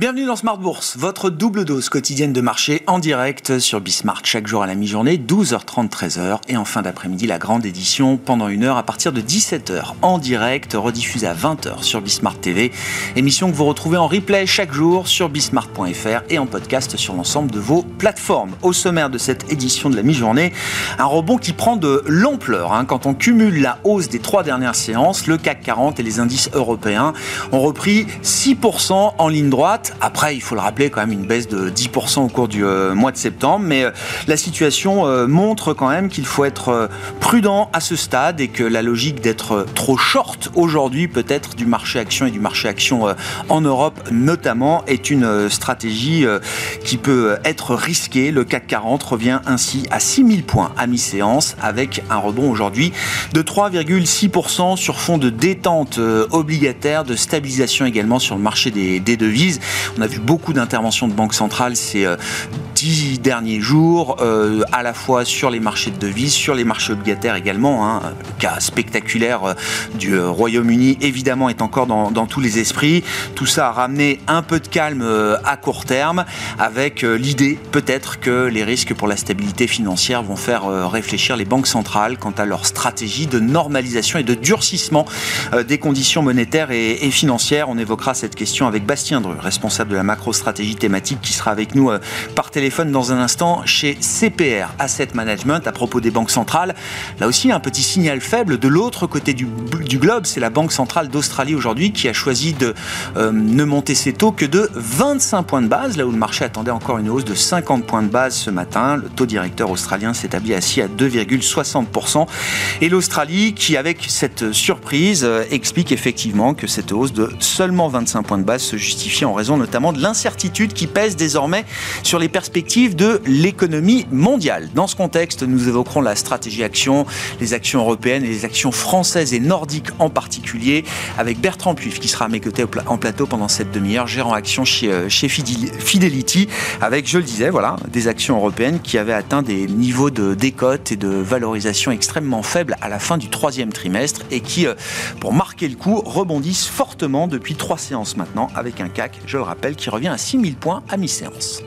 Bienvenue dans Smart Bourse, votre double dose quotidienne de marché en direct sur Bismart chaque jour à la mi-journée, 12h30, 13h et en fin d'après-midi la grande édition pendant une heure à partir de 17h en direct, rediffusée à 20h sur Bismart TV. Émission que vous retrouvez en replay chaque jour sur bismart.fr et en podcast sur l'ensemble de vos plateformes. Au sommaire de cette édition de la mi-journée, un rebond qui prend de l'ampleur. Hein. Quand on cumule la hausse des trois dernières séances, le CAC 40 et les indices européens ont repris 6% en ligne droite après, il faut le rappeler, quand même une baisse de 10% au cours du euh, mois de septembre. Mais euh, la situation euh, montre quand même qu'il faut être prudent à ce stade et que la logique d'être trop short aujourd'hui, peut-être du marché action et du marché action en Europe notamment, est une stratégie qui peut être risquée. Le CAC 40 revient ainsi à 6000 points à mi-séance avec un rebond aujourd'hui de 3,6% sur fond de détente obligataire, de stabilisation également sur le marché des, des devises. On a vu beaucoup d'interventions de banques centrales ces euh, dix derniers jours, euh, à la fois sur les marchés de devises, sur les marchés obligataires également. Hein. Le cas spectaculaire euh, du Royaume-Uni, évidemment, est encore dans, tous les esprits. Tout ça a ramené un peu de calme à court terme, avec l'idée peut-être que les risques pour la stabilité financière vont faire réfléchir les banques centrales quant à leur stratégie de normalisation et de durcissement des conditions monétaires et, et financières. On évoquera cette question avec Bastien Dru, responsable responsable de la macro-stratégie thématique, qui sera avec nous euh, par téléphone dans un instant chez CPR Asset Management à propos des banques centrales. Là aussi, un petit signal faible de l'autre côté du, globe, c'est la Banque centrale d'Australie aujourd'hui qui a choisi de euh, ne monter ses taux que de 25 points de base, là où le marché attendait encore une hausse de 50 points de base ce matin. Le taux directeur australien s'établit assis à 2,60%. Et l'Australie qui, avec cette surprise, euh, explique effectivement que cette hausse de seulement 25 points de base se justifie en raison notamment de l'incertitude qui pèse désormais sur les perspectives de l'économie mondiale. Dans ce contexte, nous évoquerons la stratégie action, les actions européennes et les actions françaises et nordiques en particulier, avec Bertrand Puif qui sera à mes côtés en plateau pendant cette demi-heure, gérant action chez, euh, chez Fidelity, avec, je le disais, voilà, des actions européennes qui avaient atteint des niveaux de décote et de valorisation extrêmement faibles à la fin du troisième trimestre et qui, euh, pour marquer le coup, rebondissent fortement depuis trois séances maintenant avec un CAC, je le rappelle, qui revient à 6000 points à mi-séance.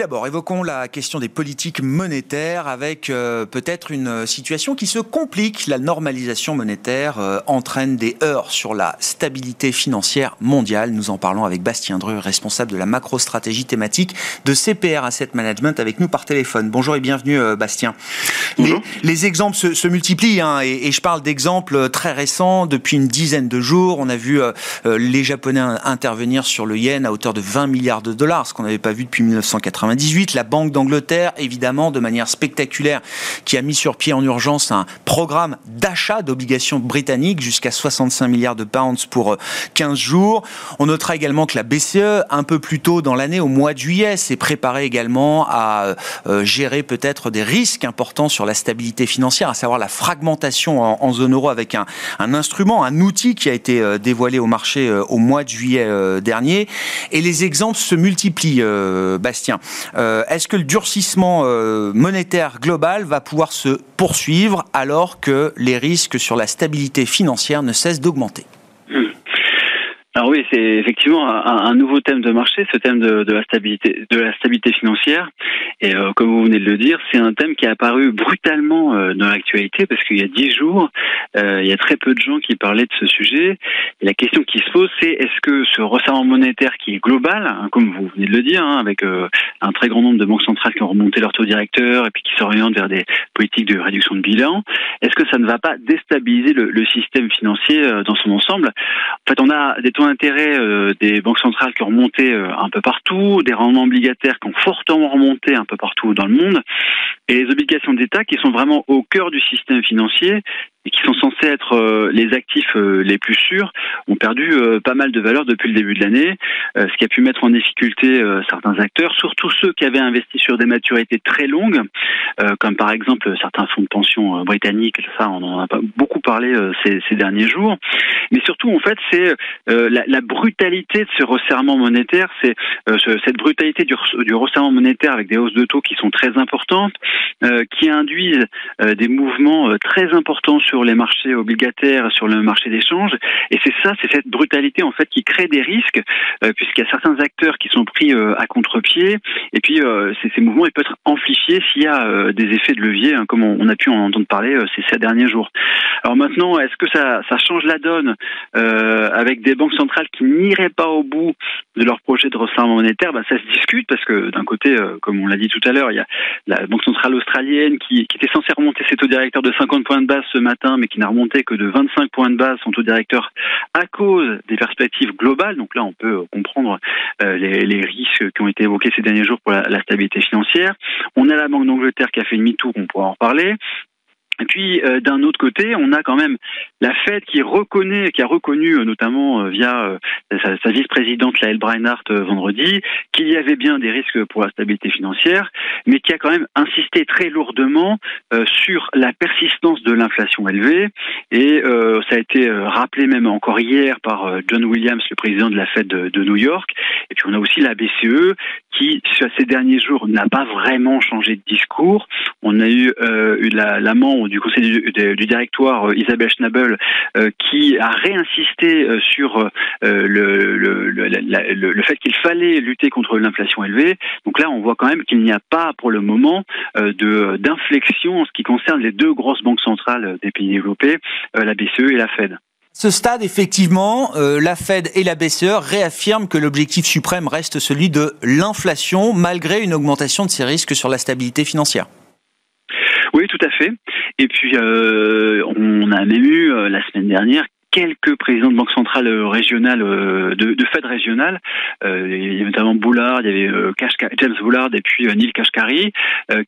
D'abord, évoquons la question des politiques monétaires avec euh, peut-être une situation qui se complique. La normalisation monétaire euh, entraîne des heurts sur la stabilité financière mondiale. Nous en parlons avec Bastien Dreux, responsable de la macro-stratégie thématique de CPR Asset Management, avec nous par téléphone. Bonjour et bienvenue, euh, Bastien. Bonjour. Les, exemples se, multiplient hein, et, et, je parle d'exemples très récents. Depuis une dizaine de jours, on a vu les Japonais intervenir sur le yen à hauteur de 20 milliards de dollars, ce qu'on n'avait pas vu depuis 1980 la Banque d'Angleterre, évidemment, de manière spectaculaire, qui a mis sur pied en urgence un programme d'achat d'obligations britanniques jusqu'à 65 milliards de pounds pour 15 euh, jours. On notera également que la BCE, un peu plus tôt dans l'année, au mois de juillet, s'est préparée également à euh, gérer peut-être des risques importants sur la stabilité financière, à savoir la fragmentation en, zone euro avec un, un, instrument, un outil qui a été euh, dévoilé au marché au mois de juillet dernier. Et les exemples se multiplient, Bastien. Euh, est-ce que le durcissement euh, monétaire global va pouvoir se poursuivre alors que les risques sur la stabilité financière ne cessent d'augmenter? Alors oui, c'est effectivement un, nouveau thème de marché, ce thème de, la stabilité, financière. Et euh, comme vous venez de le dire, c'est un thème qui est apparu brutalement euh, dans l'actualité parce qu'il y a dix jours, euh, il y a très peu de gens qui parlaient de ce sujet. Et la question qui se pose, c'est est-ce que ce resserrement monétaire qui est global, hein, comme vous venez de le dire, hein, avec un très grand nombre de banques centrales qui ont remonté leur taux directeur et puis qui s'orientent vers des politiques de réduction de bilan, est-ce que ça ne va pas déstabiliser le, le système financier dans son ensemble? En fait, on a des taux d'intérêt euh, des banques centrales qui ont remonté euh, un peu partout, des rendements obligataires qui ont fortement remonté un peu partout dans le monde, et les obligations d'État qui sont vraiment au cœur du système financier, et qui sont censés être euh, les actifs euh, les plus sûrs ont perdu euh, pas mal de valeur depuis le début de l'année, ce qui a pu mettre en difficulté certains acteurs, surtout ceux qui avaient investi sur des maturités très longues, comme par exemple certains fonds de pension britanniques, ça on en a pas beaucoup parlé ces, ces, derniers jours, mais surtout en fait c'est la, la, brutalité de ce resserrement monétaire, c'est cette brutalité du, du, resserrement monétaire avec des hausses de taux qui sont très importantes, qui induisent des mouvements très importants les marchés obligataires, sur le marché d'échange. Et c'est ça, c'est cette brutalité en fait qui crée des risques, euh, puisqu'il y a certains acteurs qui sont pris euh, à contre-pied. Et puis euh, ces mouvements ils peuvent être amplifiés s'il y a des effets de levier, hein, comme on, a pu en entendre parler ces, ces derniers jours. Alors maintenant, est-ce que ça, ça change la donne avec des banques centrales qui n'iraient pas au bout de leur projet de resserrement monétaire? Ben, Ça se discute parce que d'un côté, comme on l'a dit tout à l'heure, il y a la Banque centrale australienne qui, qui était censée remonter ses taux directeurs de 50 points de base ce matin mais qui n'a remonté que de 25 points de base son taux directeur à cause des perspectives globales. Donc là, on peut comprendre euh, les, risques qui ont été évoqués ces derniers jours pour la, la stabilité financière. On a la Banque d'Angleterre qui a fait demi-tour, on pourra en reparler. Et puis euh, d'un autre côté, on a quand même la Fed qui reconnaît, qui a reconnu euh, notamment euh, via sa, vice-présidente Lael Breinhardt vendredi qu'il y avait bien des risques pour la stabilité financière, mais qui a quand même insisté très lourdement sur la persistance de l'inflation élevée. Et ça a été rappelé même encore hier par John Williams, le président de la Fed de, New York. Et puis on a aussi la BCE qui, ces derniers jours, n'a pas vraiment changé de discours. On a eu, eu la du conseil du, directoire euh, Isabelle Schnabel euh, qui a réinsisté euh, sur le, fait qu'il fallait lutter contre l'inflation élevée. Donc là, on voit quand même qu'il n'y a pas pour le moment de d'inflexion en ce qui concerne les deux grosses banques centrales des pays développés, la BCE et la Fed. Ce stade, effectivement, la Fed et la BCE réaffirment que l'objectif suprême reste celui de l'inflation, malgré une augmentation de ces risques sur la stabilité financière. Oui, tout à fait. Et puis, euh, on a même eu euh, la semaine dernière quelques présidents de banque centrale euh, régionale, euh, de, de Fed régionale. Euh, il y avait notamment Boulard, il y avait James Boulard et puis Neil Kashkari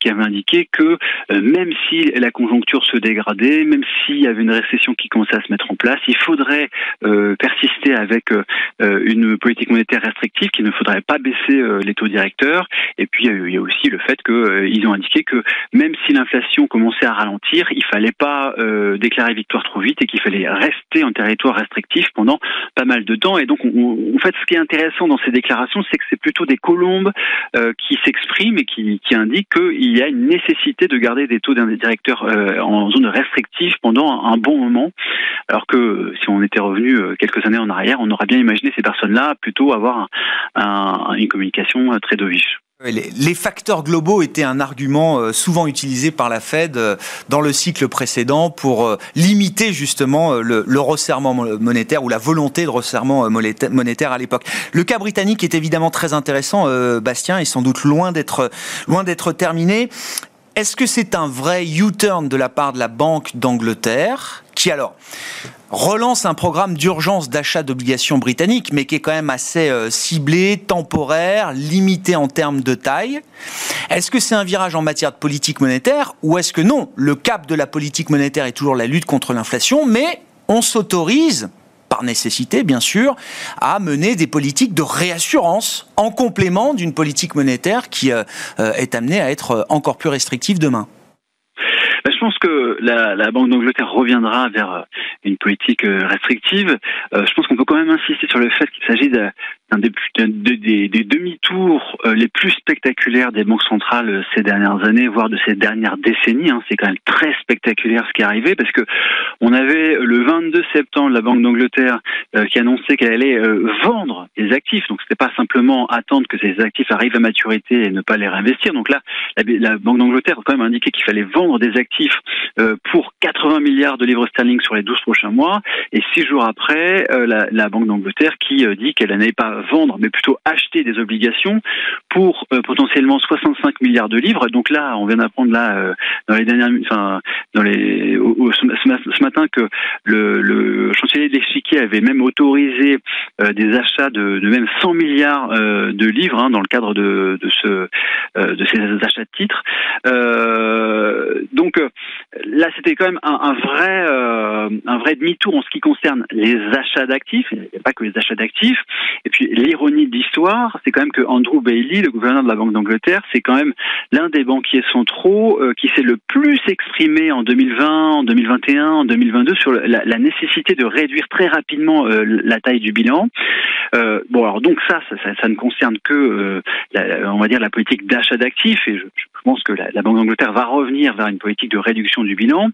qui avaient indiqué que même si la conjoncture se dégradait, même s'il y avait une récession qui commençait à se mettre en place, il faudrait persister avec une politique monétaire restrictive, qu'il ne faudrait pas baisser les taux directeurs. Et puis il y a aussi le fait qu'ils ont indiqué que même si l'inflation commençait à ralentir, il fallait pas déclarer victoire trop vite et qu'il fallait rester en territoire restrictif pendant pas mal de temps. Et donc, en fait, ce qui est intéressant dans ces déclarations, c'est que c'est plutôt des colombes euh, qui s'expriment et qui, indiquent qu'il y a une nécessité de garder des taux directeurs euh, en zone restrictive pendant un bon moment. Alors que si on était revenu euh, quelques années en arrière, on aurait bien imaginé ces personnes-là plutôt avoir une communication très dovish. Les facteurs globaux étaient un argument euh, souvent utilisé par la Fed euh, dans le cycle précédent pour euh, limiter justement le, resserrement monétaire ou la volonté de resserrement monétaire à l'époque. Le cas britannique est évidemment très intéressant, Bastien, et sans doute loin d'être loin d'être terminé. Est-ce que c'est un vrai U-turn de la part de la Banque d'Angleterre? Qui alors relance un programme d'urgence d'achat d'obligations britanniques, mais qui est quand même assez euh, ciblé, temporaire, limité en termes de taille. Est-ce que c'est un virage en matière de politique monétaire ou est-ce que non Le cap de la politique monétaire est toujours la lutte contre l'inflation, mais on s'autorise par nécessité bien sûr, à mener des politiques de réassurance en complément d'une politique monétaire qui euh, euh, est amenée à être encore plus restrictive demain? Je pense que la, Banque d'Angleterre reviendra vers euh, une politique euh, restrictive. Euh, je pense qu'on peut quand même insister sur le fait qu'il s'agit d'un des, des, des demi-tours les plus spectaculaires des banques centrales ces dernières années, voire de ces dernières décennies. Hein. C'est quand même très spectaculaire ce qui est arrivé parce que on avait le 22 septembre la Banque d'Angleterre qui annonçait qu'elle allait vendre des actifs. Donc c'était pas simplement attendre que ces actifs arrivent à maturité et ne pas les réinvestir. Donc là, la, Banque d'Angleterre a quand même indiqué qu'il fallait vendre des actifs euh, pour 80 milliards de livres sterling sur les 12 prochains mois. Et six jours après, euh, la, Banque d'Angleterre qui euh, dit qu'elle n'allait pas vendre, mais plutôt acheter des obligations pour potentiellement 65 milliards de livres. Donc là, on vient d'apprendre là dans les dernières, enfin dans les ce, matin que le, chancelier de avait même autorisé des achats de, même 100 milliards de livres hein, dans le cadre de, de ce de ces achats de titres. donc là, c'était quand même un, un vrai un vrai demi-tour en ce qui concerne les achats d'actifs. Il n'y a pas que les achats d'actifs. Et puis l'ironie de l'histoire, c'est quand même que Andrew Bailey, le gouverneur de la Banque d'Angleterre, c'est quand même l'un des banquiers centraux euh, qui s'est le plus exprimé en 2020, en 2021, en 2022 sur la, la nécessité de réduire très rapidement euh, la taille du bilan. Euh, bon, alors donc ça, ça, ça, ne concerne que, euh, la, on va dire, la politique d'achat d'actifs. Et je, je, pense que la, Banque d'Angleterre va revenir vers une politique de réduction du bilan.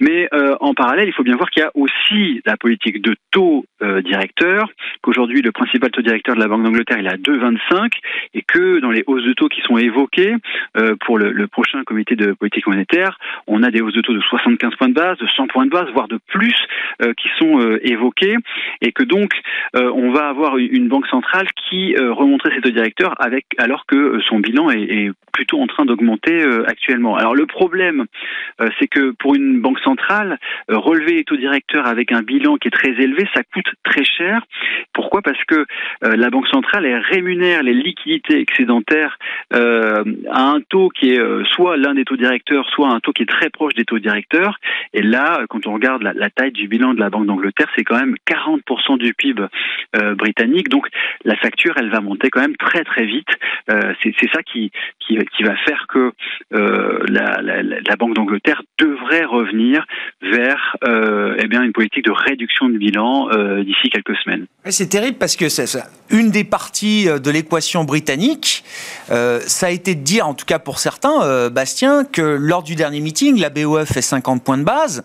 Mais en parallèle, il faut bien voir qu'il y a aussi la politique de taux directeur, qu'aujourd'hui le principal taux directeur de la Banque d'Angleterre est à 2,25 et que dans les hausses de taux qui sont évoquées euh, pour le, prochain comité de politique monétaire, on a des hausses de taux de 75 points de base, de 100 points de base, voire de plus euh, qui sont euh, évoquées et que donc euh, on va avoir une banque centrale qui euh, remonterait ses taux directeurs avec alors que son bilan est, est plutôt en train d'augmenter actuellement. Alors le problème, c'est que pour une banque centrale, relever les taux directeurs avec un bilan qui est très élevé, ça coûte très cher. Pourquoi? Parce que euh, la Banque centrale elle rémunère les liquidités excédentaires euh, à un taux qui est euh, soit l'un des taux directeurs, soit un taux qui est très proche des taux directeurs. Et là, quand on regarde la, taille du bilan de la Banque d'Angleterre, c'est quand même 40% du PIB euh, britannique. Donc la facture, elle va monter quand même très très vite. Euh, c'est ça qui, qui, va faire que la, la, Banque d'Angleterre devrait revenir vers eh bien une politique de réduction de bilan d'ici quelques semaines. C'est terrible parce que c'est une des parties euh, de l'équation britannique, euh, ça a été de dire, en tout cas pour certains, euh, Bastien, que lors du dernier meeting, la BOE fait 50 points de base,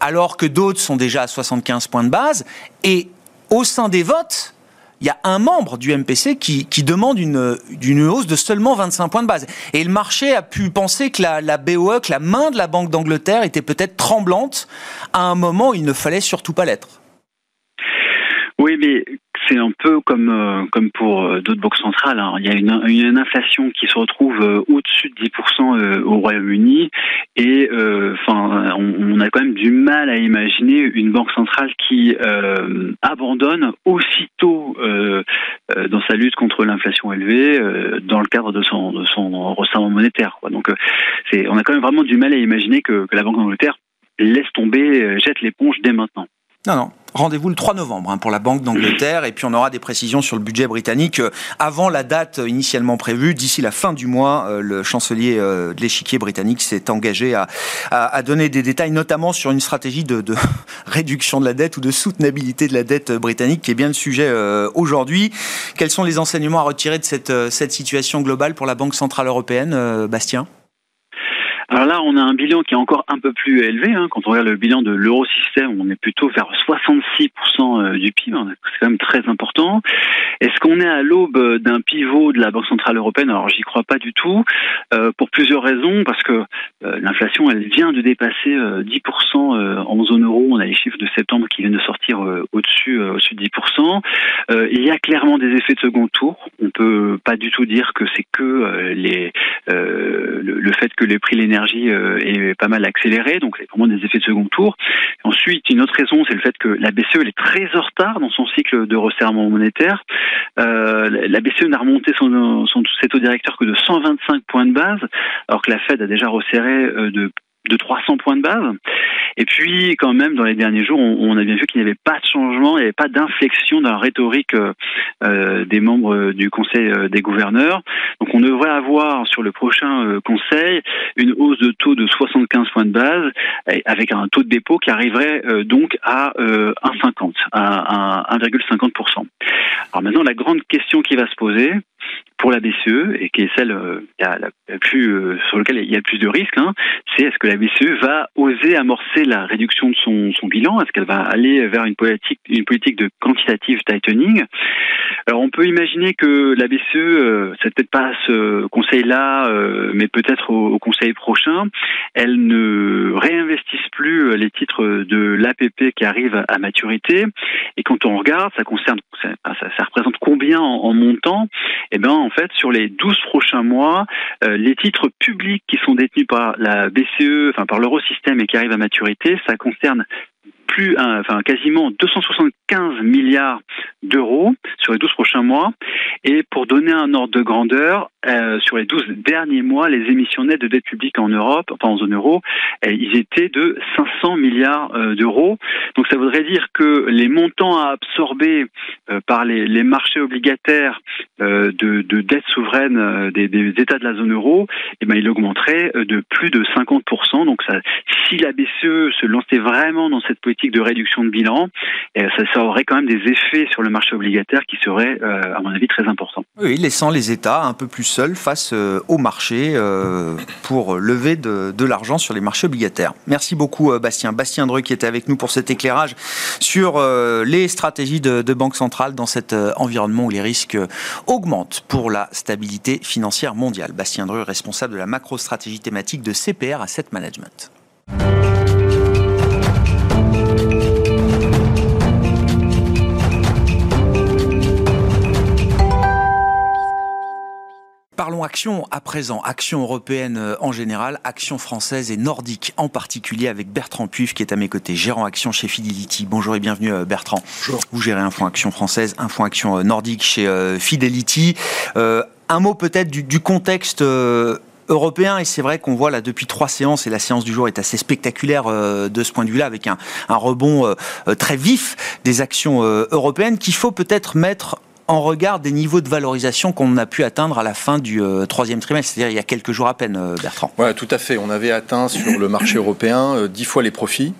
alors que d'autres sont déjà à 75 points de base. Et au sein des votes, il y a un membre du MPC qui, qui demande une, une, hausse de seulement 25 points de base. Et le marché a pu penser que la, la BOE, que la main de la Banque d'Angleterre était peut-être tremblante à un moment où il ne fallait surtout pas l'être. Oui, mais c'est un peu comme euh, pour euh, d'autres banques centrales. Hein. Il y a une, inflation qui se retrouve euh, au-dessus de 10% au Royaume-Uni et enfin on, a quand même du mal à imaginer une banque centrale qui abandonne aussitôt dans sa lutte contre l'inflation élevée dans le cadre de son de monétaire. Donc on a quand même vraiment du mal à imaginer que, que la Banque d'Angleterre laisse tomber, jette l'éponge dès maintenant. Non, non. Rendez-vous le 3 novembre hein, pour la Banque d'Angleterre et puis on aura des précisions sur le budget britannique euh, avant la date initialement prévue. D'ici la fin du mois, euh, le chancelier euh, de l'échiquier britannique s'est engagé à, à, donner des détails, notamment sur une stratégie de, de, réduction de la dette ou de soutenabilité de la dette britannique, qui est bien le sujet aujourd'hui. Quels sont les enseignements à retirer de cette, cette situation globale pour la Banque centrale européenne, Bastien? Alors là, on a un bilan qui est encore un peu plus élevé. Hein. Quand on regarde le bilan de l'eurosystème, on est plutôt vers 66% euh, du PIB. Hein. C'est quand même très important. Est-ce qu'on est à l'aube d'un pivot de la Banque Centrale Européenne? Alors, j'y crois pas du tout, euh, pour plusieurs raisons. Parce que euh, l'inflation, elle vient de dépasser 10% en zone euro. On a les chiffres de septembre qui viennent de sortir au-dessus au-dessus de 10%. il y a clairement des effets de second tour. On peut pas du tout dire que c'est que les, le, le fait que les prix de euh, est pas mal accélérée, donc c'est vraiment des effets de second tour. Ensuite, une autre raison, c'est le fait que la BCE est très en retard dans son cycle de resserrement monétaire. Euh, la BCE n'a remonté son, son, ses taux directeurs que de 125 points de base, alors que la Fed a déjà resserré euh, de de 300 points de base. Et puis, quand même, dans les derniers jours, on, a bien vu qu'il n'y avait pas de changement, il n'y avait pas d'inflexion dans la rhétorique euh, des membres du Conseil euh, des gouverneurs. Donc, on devrait avoir sur le prochain euh, Conseil une hausse de taux de 75 points de base, avec un taux de dépôt qui arriverait euh, donc à 1,50, à 1,50%. Alors maintenant, la grande question qui va se poser, pour la BCE et qui est celle euh, euh, sur laquelle il y a le plus de risques, hein, c'est est-ce que la BCE va oser amorcer la réduction de son, bilan? Est-ce qu'elle va aller vers une politique une politique de quantitative tightening? Alors on peut imaginer que la BCE, euh, c'est peut-être pas ce conseil-là, mais peut-être au, conseil prochain, elle ne réinvestisse plus les titres de l'APP qui arrivent à maturité. Et quand on regarde, ça concerne, ça, représente combien en, montant? Eh bien, en fait, sur les 12 prochains mois, les titres publics qui sont détenus par la BCE, enfin par l'eurosystème et qui arrivent à maturité, ça concerne plus, enfin quasiment 275 milliards d'euros sur les 12 prochains mois. Et pour donner un ordre de grandeur, euh, sur les 12 derniers mois, les émissions nettes de dette publique en Europe, enfin en zone euro, euh, ils étaient de 500 milliards euh, d'euros. Donc ça voudrait dire que les montants à absorber par les, les, marchés obligataires de, de dette souveraine des, États de la zone euro, eh ben, il augmenterait de plus de 50%. Donc si la BCE se lançait vraiment dans cette politique de réduction de bilan, ça, aurait quand même des effets sur le marché obligataire qui seraient, à mon avis, très importants. Oui, laissant les États un peu plus seul face euh, au marché euh, pour lever de, l'argent sur les marchés obligataires. Merci beaucoup euh, Bastien. Bastien Dreux qui était avec nous pour cet éclairage sur les stratégies de, de Banque centrale dans cet environnement où les risques augmentent pour la stabilité financière mondiale. Bastien Dreux, responsable de la macro-stratégie thématique de CPR Asset Management. Parlons action à présent, action européenne euh, en général, action française et nordique en particulier avec Bertrand Puif qui est à mes côtés, gérant action chez Fidelity. Bonjour et bienvenue euh, Bertrand. Bonjour. Vous gérez un fonds action française, un fonds action euh, nordique chez Fidelity. un mot peut-être du, contexte européen et c'est vrai qu'on voit là depuis trois séances et la séance du jour est assez spectaculaire de ce point de vue-là avec un, un rebond très vif des actions européennes qu'il faut peut-être mettre en regard des niveaux de valorisation qu'on a pu atteindre à la fin du euh, troisième trimestre, c'est-à-dire il y a quelques jours à peine, euh, Bertrand. Oui, tout à fait. On avait atteint sur le marché européen 10 euh, fois les profits.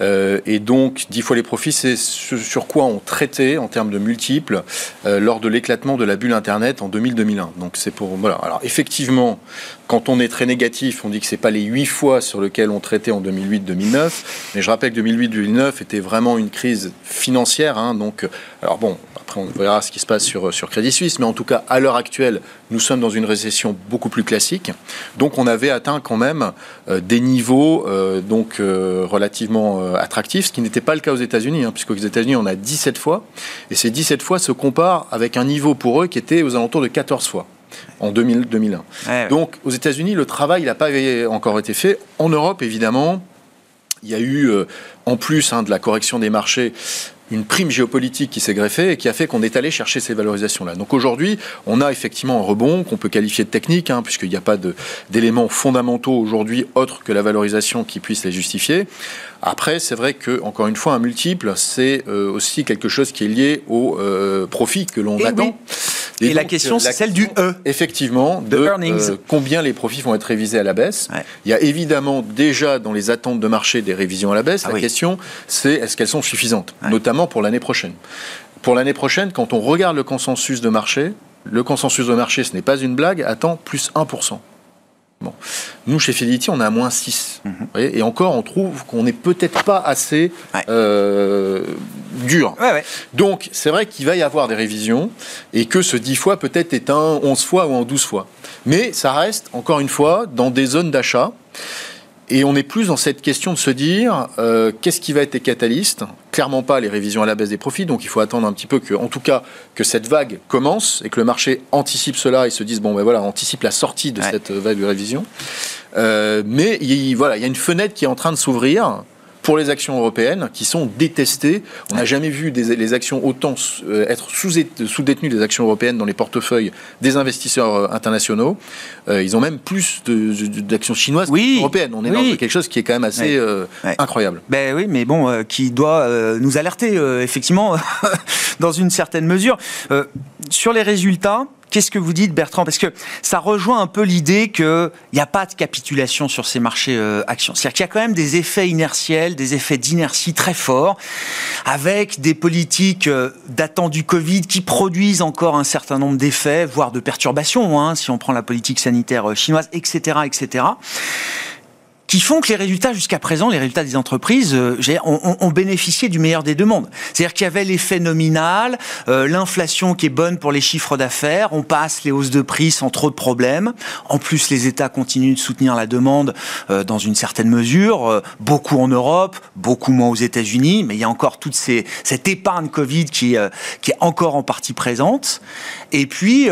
Et donc, 10 fois les profits, c'est sur quoi on traitait en termes de multiples lors de l'éclatement de la bulle Internet en 2000-2001. Donc, c'est pour. Voilà. Alors, effectivement, quand on est très négatif, on dit que c'est pas les 8 fois sur lesquels on traitait en 2008-2009. Mais je rappelle que 2008-2009 était vraiment une crise financière. Hein. donc, alors bon, après, on verra ce qui se passe sur, sur Crédit Suisse, mais en tout cas, à l'heure actuelle, nous sommes dans une récession beaucoup plus classique. Donc, on avait atteint quand même euh, des niveaux euh, donc euh, relativement attractifs, ce qui n'était pas le cas aux États-Unis, hein, puisqu'aux États-Unis, on a 17 fois, et ces 17 fois se comparent avec un niveau pour eux qui était aux alentours de 14 fois en 2000, 2001. Donc, aux États-Unis, le travail n'a pas encore été fait. En Europe, évidemment, il y a eu, en plus hein, de la correction des marchés, une prime géopolitique qui s'est greffée et qui a fait qu'on est allé chercher ces valorisations-là. Donc aujourd'hui, on a effectivement un rebond qu'on peut qualifier de technique, hein, puisqu'il n'y a pas d'éléments fondamentaux aujourd'hui autres que la valorisation qui puisse les justifier. Après, c'est vrai que encore une fois, un multiple, c'est euh, aussi quelque chose qui est lié au euh, profit que l'on attend. Et, la question, c'est celle du E. Effectivement, de, euh, combien les profits vont être révisés à la baisse. Il y a évidemment déjà dans les attentes de marché des révisions à la baisse. Ah la question, c'est est-ce qu'elles sont suffisantes, notamment pour l'année prochaine. Pour l'année prochaine, quand on regarde le consensus de marché, le consensus de marché, ce n'est pas une blague, attend plus 1%. Bon. Nous, chez Fidelity, on est à moins 6. Mhm. et encore, on trouve qu'on n'est peut-être pas assez euh, dur. Donc, c'est vrai qu'il va y avoir des révisions et que ce 10 fois peut-être est un 11 fois ou un 12 fois. Mais ça reste, encore une fois, dans des zones d'achat. Et on est plus dans cette question de se dire euh, qu'est-ce qui va être les catalystes? Clairement pas les révisions à la baisse des profits, donc il faut attendre un petit peu que, en tout cas, que cette vague commence et que le marché anticipe cela et se dise bon ben voilà, anticipe la sortie de cette vague de révision. Euh, mais il, voilà, il y a une fenêtre qui est en train de s'ouvrir pour les actions européennes qui sont détestées. On n'a jamais vu des, les actions autant euh, être sous-détenues des actions européennes dans les portefeuilles des investisseurs euh, internationaux. Euh, ils ont même plus d'actions chinoises oui, européennes. On est dans quelque chose qui est quand même assez incroyable. Ben oui, mais bon, qui doit nous alerter effectivement dans une certaine mesure. sur les résultats, Qu'est-ce que vous dites, Bertrand? Parce que ça rejoint un peu l'idée qu'il n'y a pas de capitulation sur ces marchés euh, actions. C'est-à-dire qu'il y a quand même des effets inertiels, des effets d'inertie très forts, avec des politiques euh, datant du Covid qui produisent encore un certain nombre d'effets, voire de perturbations, hein, si on prend la politique sanitaire euh, chinoise, etc., etc. qui font que les résultats jusqu'à présent, les résultats des entreprises, euh, ont, bénéficié du meilleur des deux mondes. C'est-à-dire qu'il y avait l'effet nominal, euh, l'inflation qui est bonne pour les chiffres d'affaires, on passe les hausses de prix sans trop de problèmes. En plus, les États continuent de soutenir la demande euh, dans une certaine mesure, euh, beaucoup en Europe, beaucoup moins aux États-Unis, mais il y a encore toute ces, cette épargne Covid qui, euh, qui est encore en partie présente. Et puis,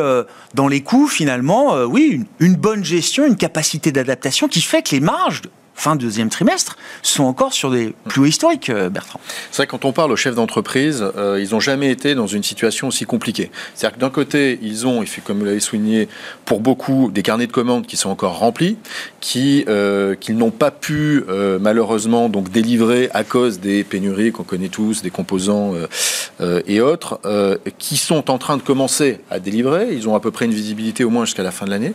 dans les coûts, finalement, oui, une, une bonne gestion, une capacité d'adaptation qui fait que les marges fin deuxième trimestre, sont encore sur des plus hauts historiques, euh, Bertrand. C'est vrai quand on parle aux chefs d'entreprise, euh, ils n'ont jamais été dans une situation aussi compliquée. C'est-à-dire que d'un côté, ils ont, comme vous l'avez souligné, pour beaucoup, des carnets de commandes qui sont encore remplis, qui euh, qu'ils n'ont pas pu malheureusement donc délivrer à cause des pénuries qu'on connaît tous, des composants et autres, qui sont en train de commencer à délivrer. Ils ont à peu près une visibilité au moins jusqu'à la fin de l'année.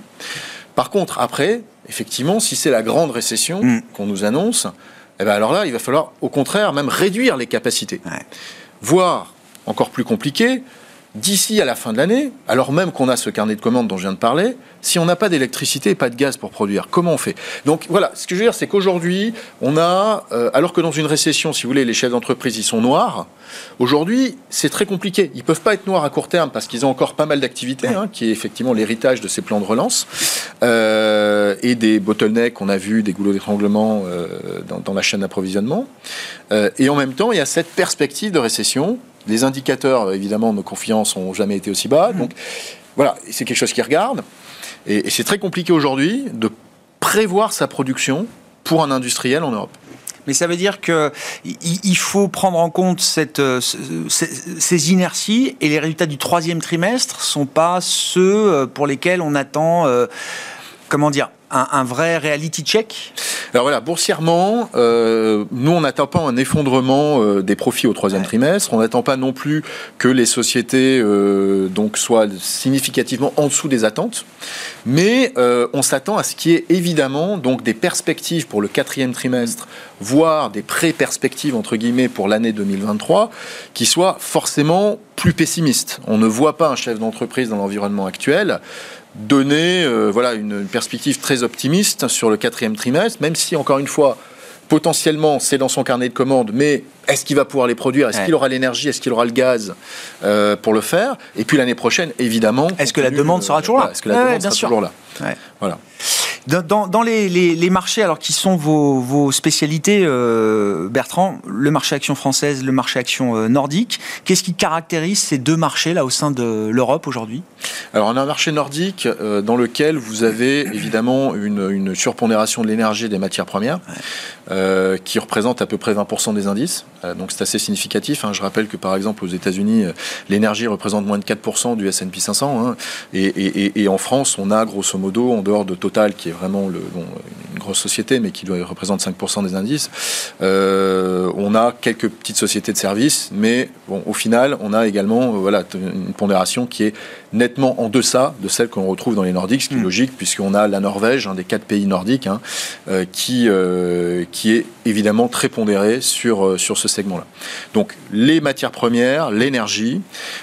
Par contre, après, effectivement, si c'est la grande récession mm. qu'on nous annonce, eh ben alors là, il va falloir au contraire même réduire les capacités. Voire, encore plus compliqué, d'ici à la fin de l'année, alors même qu'on a ce carnet de commandes dont je viens de parler, si on n'a pas d'électricité et pas de gaz pour produire, comment on fait? Donc voilà, ce que je veux dire, c'est qu'aujourd'hui, on a, euh, alors que dans une récession, si vous voulez, les chefs d'entreprise, ils sont noirs, aujourd'hui, c'est très compliqué. Ils peuvent pas être noirs à court terme parce qu'ils ont encore pas mal d'activités, hein, qui est effectivement l'héritage de ces plans de relance, euh, et des bottlenecks qu'on a vu, des goulots d'étranglement euh, dans, la chaîne d'approvisionnement. et en même temps, il y a cette perspective de récession les indicateurs, évidemment, de nos confiances n'ont jamais été aussi bas. Donc, voilà, c'est quelque chose qui regarde. Et, c'est très compliqué aujourd'hui de prévoir sa production pour un industriel en Europe. Mais ça veut dire que il faut prendre en compte cette, euh, ces inerties et les résultats du troisième trimestre sont pas ceux euh, pour lesquels on attend, euh, comment dire, un, vrai reality check? Alors voilà, boursièrement, euh, nous on n'attend pas un effondrement euh, des profits au troisième trimestre, on n'attend pas non plus que les sociétés euh, donc soient significativement en dessous des attentes, mais on s'attend à ce qui est évidemment donc des perspectives pour le quatrième trimestre, voire des pré-perspectives entre guillemets pour l'année 2023, qui soient forcément plus pessimistes. On ne voit pas un chef d'entreprise dans l'environnement actuel donner euh, voilà, une, perspective très optimiste sur le quatrième trimestre, même si, encore une fois, potentiellement, c'est dans son carnet de commandes, mais est-ce qu'il va pouvoir les produire? Est-ce qu'il aura l'énergie? Est-ce qu'il aura le gaz euh, pour le faire? Et puis l'année prochaine, évidemment. Est-ce que la demande sera toujours là? Est-ce que la demande sera toujours là? Voilà. Dans, les, marchés, alors qui sont vos, spécialités, euh, Bertrand, le marché action française, le marché action euh, nordique, qu'est-ce qui caractérise ces deux marchés là au sein de l'Europe aujourd'hui? Alors on a un marché nordique euh, dans lequel vous avez évidemment une, surpondération de l'énergie et des matières premières qui représente à peu près 20% des indices. donc c'est assez significatif. Hein. Je rappelle que par exemple aux États-Unis, l'énergie représente moins de 4% du S&P 500 hein. et, et, en France, on a grosso modo en dehors de Total qui est vraiment le, grosse société, mais qui doit, représente 5% des indices. Euh, on a quelques petites sociétés de services, mais bon, au final, on a également euh, voilà, une pondération qui est nettement en deçà de celle qu'on retrouve dans les Nordiques, ce qui est hmm. logique, puisqu'on a la Norvège, un des quatre pays nordiques, hein, euh, qui, qui est évidemment très pondéré sur, sur ce segment-là. Donc, les matières premières, l'énergie.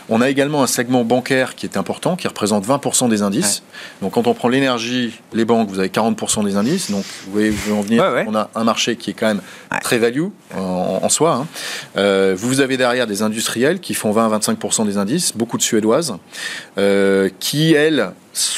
On a également un segment bancaire qui est important, qui représente 20% des indices. Donc, quand on prend l'énergie, les banques, vous avez 40% des indices. Donc, vous voyez où je veux en venir. On a un marché qui est quand même très value en, soi. Hein. Euh, vous avez derrière des industriels qui font 20-25% des indices, beaucoup de Suédoises, euh, qui, elles,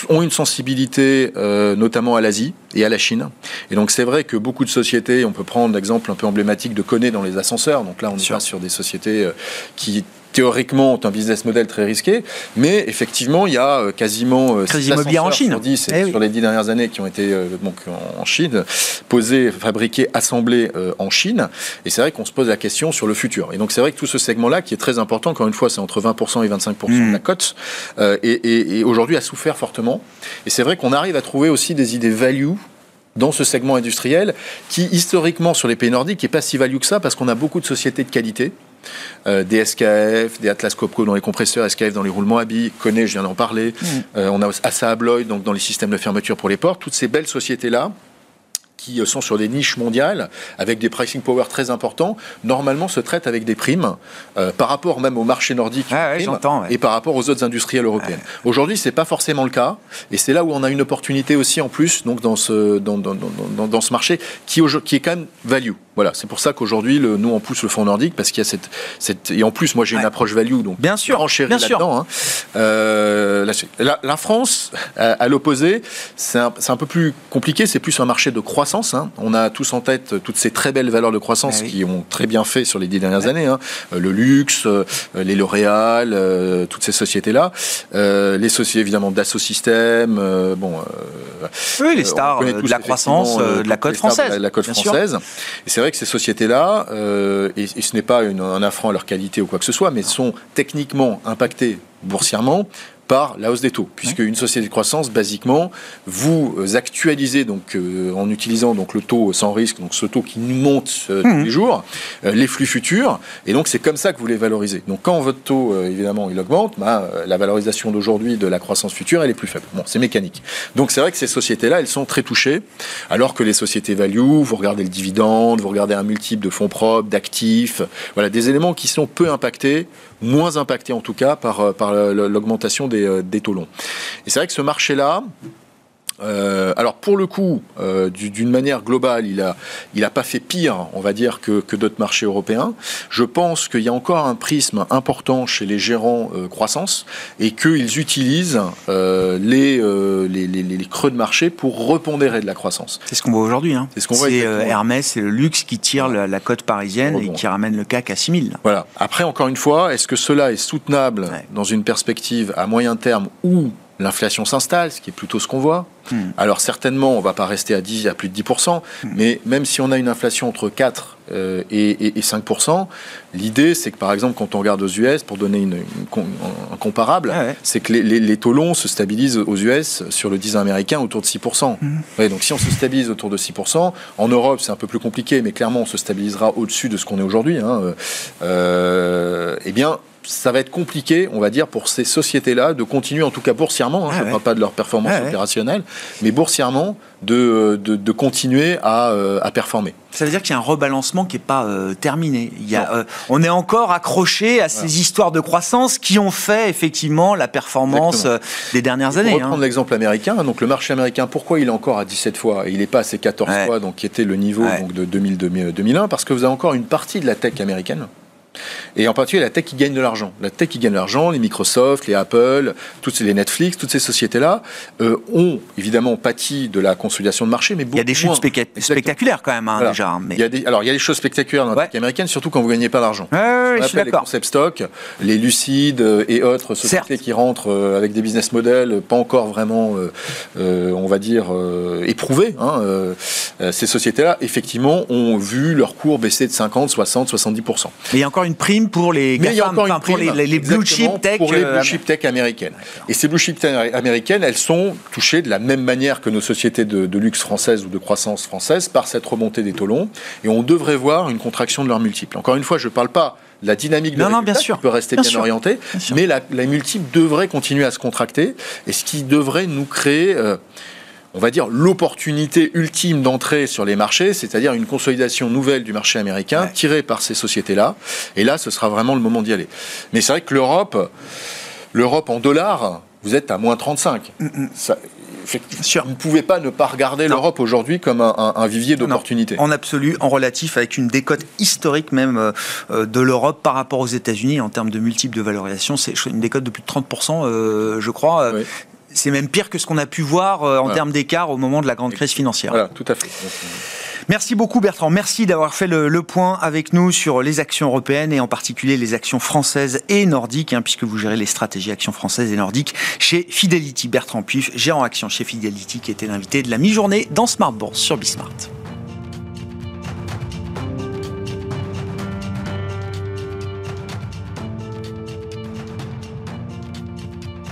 ont une sensibilité euh, notamment à l'Asie et à la Chine. Et donc c'est vrai que beaucoup de sociétés, on peut prendre l'exemple un peu emblématique de Kone dans les ascenseurs, donc là on est pas sur des sociétés qui théoriquement ont un business model très risqué, mais effectivement, il y a euh, quasiment euh, Crédit en Chine. Sur, 10, eh sur les dix dernières années qui ont été euh, donc, en Chine, posés, fabriqués, assemblés en Chine. Et c'est vrai qu'on se pose la question sur le futur. Et donc c'est vrai que tout ce segment-là, qui est très important, encore une fois, c'est entre 20% et 25% de hmm. la cote, et, et aujourd'hui a souffert fortement. Et c'est vrai qu'on arrive à trouver aussi des idées value dans ce segment industriel qui, historiquement, sur les pays nordiques, n'est pas si value que ça parce qu'on a beaucoup de sociétés de qualité euh, des SKF, des Atlas Copco dans les compresseurs, SKF dans les roulements à billes, Connaît, je viens d'en parler. Mm. Euh, on a Assa Abloy donc dans les systèmes de fermeture pour les portes. Toutes ces belles sociétés-là qui sont sur des niches mondiales, avec des pricing power très importants, normalement se traitent avec des primes par rapport même au marché nordique ah et par rapport aux autres industriels européennes. Aujourd'hui, c'est pas forcément le cas, et c'est là où on a une opportunité aussi en plus donc dans ce, dans, dans, dans, dans ce marché qui, qui est quand même value. Voilà, c'est pour ça qu'aujourd'hui, nous, on pousse le fonds nordique parce qu'il y a cette, cette, Et en plus, moi, j'ai une approche value, donc bien sûr, bien sûr. Hein. Euh, la, la, France, à, l'opposé, c'est un, un, peu plus compliqué, c'est plus un marché de croissance. Hein. On a tous en tête toutes ces très belles valeurs de croissance eh qui ont très bien fait sur les dix dernières années. Hein. Euh, le luxe, euh, les L'Oréal, toutes ces sociétés-là. les sociétés, évidemment, Dassault Systèmes, bon... oui, les stars de la croissance, de la côte française. La, côte française. Et c'est vrai que ces sociétés-là, euh, et, ce n'est pas un affront à leur qualité ou quoi que ce soit, mais sont techniquement impactées boursièrement par la hausse des taux, puisque une société de croissance, basiquement, vous actualisez donc euh, en utilisant donc le taux sans risque, donc ce taux qui nous monte euh, tous mhm. les jours, euh, les flux futurs, et donc c'est comme ça que vous les valorisez. Donc quand votre taux évidemment il augmente, bah, la valorisation d'aujourd'hui de la croissance future elle est plus faible. Bon, c'est mécanique. Donc c'est vrai que ces sociétés-là, elles sont très touchées, alors que les sociétés value, vous regardez le dividende, vous regardez un multiple de fonds propres, d'actifs, voilà des éléments qui sont peu impactés, moins impactés en tout cas par par l'augmentation des euh, des, taux longs. Et c'est vrai que ce marché-là, euh, alors pour le coup, euh, d'une manière globale, il a, il a pas fait pire, on va dire, que, d'autres marchés européens. Je pense qu'il y a encore un prisme important chez les gérants croissance et qu'ils utilisent les, les, creux de marché pour repondérer de la croissance. C'est ce qu'on voit aujourd'hui. Hein. C'est ce qu'on voit. Hermès et le luxe qui tire la, cote parisienne et qui ramène le CAC à 6000. Voilà. Après, encore une fois, est-ce que cela est soutenable dans une perspective à moyen terme où l'inflation s'installe, ce qui est plutôt ce qu'on voit. Hmm. Alors certainement, on ne va pas rester à 10, à plus de 10%, hmm. mais même si on a une inflation entre 4 euh, et, 5%, l'idée c'est que par exemple quand on regarde aux US, pour donner une, un comparable, ah c'est que les, taux longs se stabilisent aux US sur le 10 américain autour de 6%. Hmm. donc si on se stabilise autour de 6%, en Europe c'est un peu plus compliqué, mais clairement on se stabilisera au-dessus de ce qu'on est aujourd'hui, hein, euh, eh bien ça va être compliqué, on va dire, pour ces sociétés-là de continuer, en tout cas boursièrement, hein, je ne parle pas de leur performance opérationnelle, mais boursièrement, de, de, continuer à, euh, à, performer. Ça veut dire qu'il y a un rebalancement qui n'est pas euh, terminé. Il y a, euh, on est encore accroché à ces histoires de croissance qui ont fait effectivement la performance des dernières années. Pour reprendre hein. l'exemple américain, donc le marché américain, pourquoi il est encore à 17 fois? Il n'est pas à ces 14 fois, donc qui était le niveau donc, de 2000, 2001 Parce que vous avez encore une partie de la tech américaine et en particulier la tech qui gagne de l'argent. La tech qui gagne de l'argent, les Microsoft, les Apple, toutes les Netflix, toutes ces sociétés-là euh, ont évidemment pâti de la consolidation de marché, mais Il y a des choses spectaculaires quand même, hein, déjà. Mais... Il y a des, alors, il y a des choses spectaculaires dans la tech américaine, surtout quand vous ne gagnez pas d'argent. Ouais, je les concept stock, les Lucides euh, et autres sociétés qui rentrent euh, avec des business models pas encore vraiment, on va dire, éprouvés. Hein, ces sociétés-là, effectivement, ont vu leur cours baisser de 50, 60, 70%. Mais il y a encore une prime pour les pour les, blue chip tech pour les blue chip tech américaines. Et ces blue chip tech américaines, elles sont touchées de la même manière que nos sociétés de, luxe françaises ou de croissance française par cette remontée des taux longs. Et on devrait voir une contraction de leurs multiples. Encore une fois, je ne parle pas la dynamique de non, bien sûr. qui peut rester bien, orientée, mais la, la multiple devrait continuer à se contracter, et ce qui devrait nous créer euh, on va dire, l'opportunité ultime d'entrer sur les marchés, c'est-à-dire une consolidation nouvelle du marché américain tirée par ces sociétés-là. Et là, ce sera vraiment le moment d'y aller. Mais c'est vrai que l'Europe, l'Europe en dollars, vous êtes à moins 35. Mm, mm. vous ne pouvez pas ne pas regarder l'Europe aujourd'hui comme un, vivier d'opportunités. En absolu, en relatif, avec une décote historique même euh, euh, de l'Europe par rapport aux États-Unis en termes de multiples de valorisation. C'est une décote de plus de 30%, euh, je crois c'est même pire que ce qu'on a pu voir euh, en termes d'écart au moment de la grande crise financière. Voilà, tout à fait. Merci beaucoup Bertrand. Merci d'avoir fait le, point avec nous sur les actions européennes et en particulier les actions françaises et nordiques, hein, puisque vous gérez les stratégies actions françaises et nordiques chez Fidelity. Bertrand Puif, gérant action chez Fidelity, qui était l'invité de la mi-journée dans Smart Bourse sur Bismart.